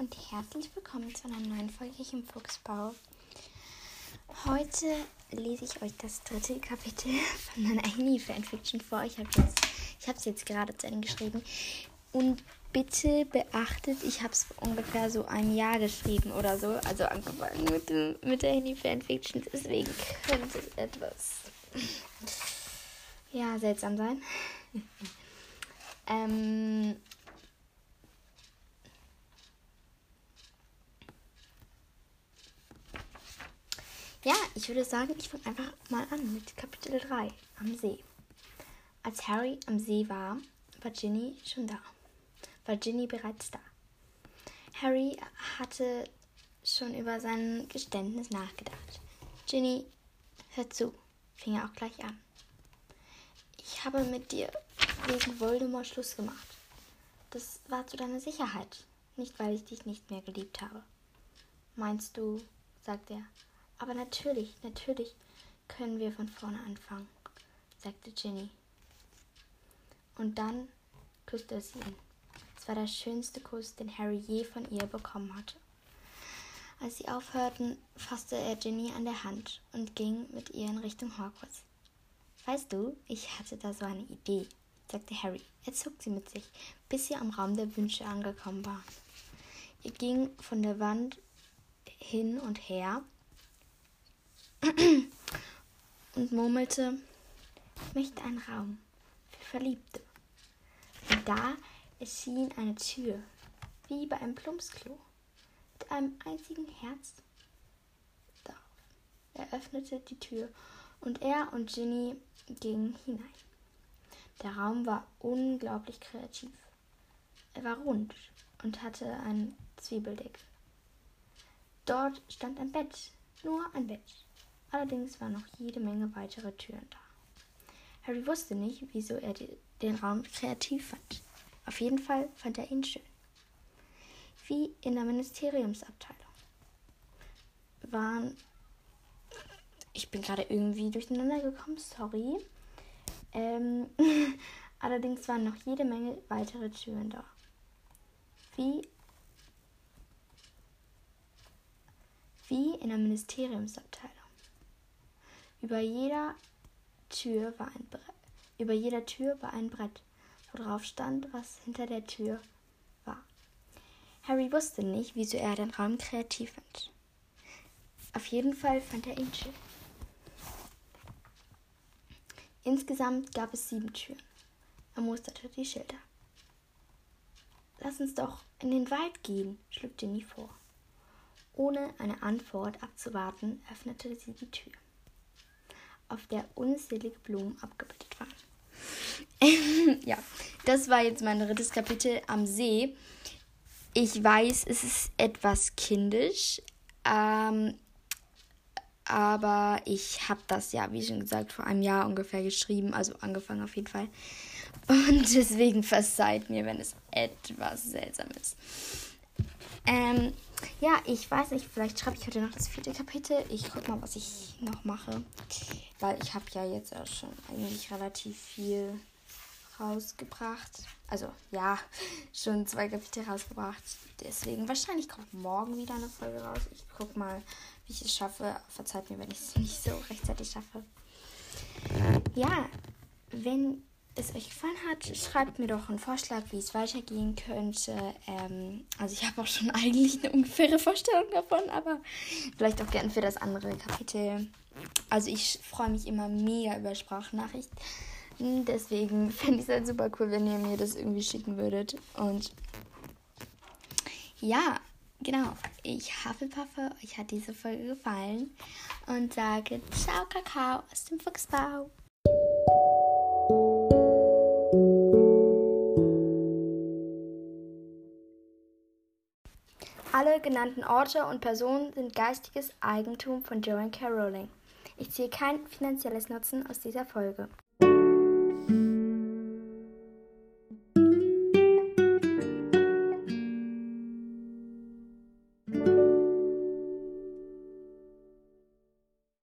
und herzlich willkommen zu einer neuen Folge hier im Fuchsbau. Heute lese ich euch das dritte Kapitel von meiner Annie Fanfiction vor. Ich habe es jetzt gerade zu Ende geschrieben. Und bitte beachtet, ich habe es ungefähr so ein Jahr geschrieben oder so. Also angefangen mit, mit der Annie Fanfiction. Deswegen könnte es etwas ja, seltsam sein. ähm, Ja, ich würde sagen, ich fange einfach mal an mit Kapitel 3 am See. Als Harry am See war, war Ginny schon da. War Ginny bereits da. Harry hatte schon über sein Geständnis nachgedacht. Ginny, hör zu, fing er auch gleich an. Ich habe mit dir wegen Voldemort Schluss gemacht. Das war zu deiner Sicherheit, nicht weil ich dich nicht mehr geliebt habe. Meinst du, sagt er, aber natürlich, natürlich können wir von vorne anfangen, sagte Ginny. Und dann küsste er sie ihn. Es war der schönste Kuss, den Harry je von ihr bekommen hatte. Als sie aufhörten, fasste er Ginny an der Hand und ging mit ihr in Richtung Hogwarts. Weißt du, ich hatte da so eine Idee, sagte Harry. Er zog sie mit sich, bis sie am Raum der Wünsche angekommen war. Ihr ging von der Wand hin und her und murmelte, ich möchte einen Raum für Verliebte. Und da erschien eine Tür, wie bei einem Plumpsklo, mit einem einzigen Herz darauf. Er öffnete die Tür und er und Ginny gingen hinein. Der Raum war unglaublich kreativ. Er war rund und hatte einen Zwiebeldeckel. Dort stand ein Bett, nur ein Bett. Allerdings waren noch jede Menge weitere Türen da. Harry wusste nicht, wieso er den Raum kreativ fand. Auf jeden Fall fand er ihn schön. Wie in der Ministeriumsabteilung waren. Ich bin gerade irgendwie durcheinander gekommen, sorry. Ähm, allerdings waren noch jede Menge weitere Türen da. Wie wie in der Ministeriumsabteilung. Über jeder Tür war ein Brett. Über jeder Tür war ein Brett, worauf stand, was hinter der Tür war. Harry wusste nicht, wieso er den Raum kreativ fand. Auf jeden Fall fand er ihn schön. Insgesamt gab es sieben Türen. Er musterte die Schilder. Lass uns doch in den Wald gehen, schlug Ginny vor. Ohne eine Antwort abzuwarten, öffnete sie die Tür auf der unzählige Blumen abgebildet waren. ja, das war jetzt mein drittes Kapitel am See. Ich weiß, es ist etwas kindisch, ähm, aber ich habe das ja, wie schon gesagt, vor einem Jahr ungefähr geschrieben, also angefangen auf jeden Fall. Und deswegen verzeiht mir, wenn es etwas seltsam ist. Ähm, ja, ich weiß nicht, vielleicht schreibe ich heute noch das vierte Kapitel. Ich guck mal, was ich noch mache. Weil ich habe ja jetzt auch schon eigentlich relativ viel rausgebracht. Also ja, schon zwei Kapitel rausgebracht. Deswegen wahrscheinlich kommt morgen wieder eine Folge raus. Ich guck mal, wie ich es schaffe. Verzeiht mir, wenn ich es nicht so rechtzeitig schaffe. Ja, wenn es euch gefallen hat, schreibt mir doch einen Vorschlag, wie es weitergehen könnte. Ähm, also ich habe auch schon eigentlich eine ungefähre Vorstellung davon, aber vielleicht auch gern für das andere Kapitel. Also ich freue mich immer mega über Sprachnachrichten. Deswegen fände ich es halt super cool, wenn ihr mir das irgendwie schicken würdet. Und ja, genau. Ich Hufflepuffe, euch hat diese Folge gefallen und sage Ciao, Kakao aus dem Fuchsbau. Alle genannten Orte und Personen sind geistiges Eigentum von Joanne K. Rowling. Ich ziehe kein finanzielles Nutzen aus dieser Folge.